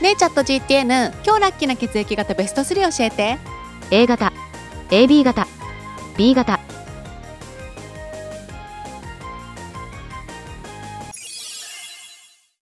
ねえチャット GTN 今日ラッキーな血液型ベスト3教えて。A 型 AB 型 B 型。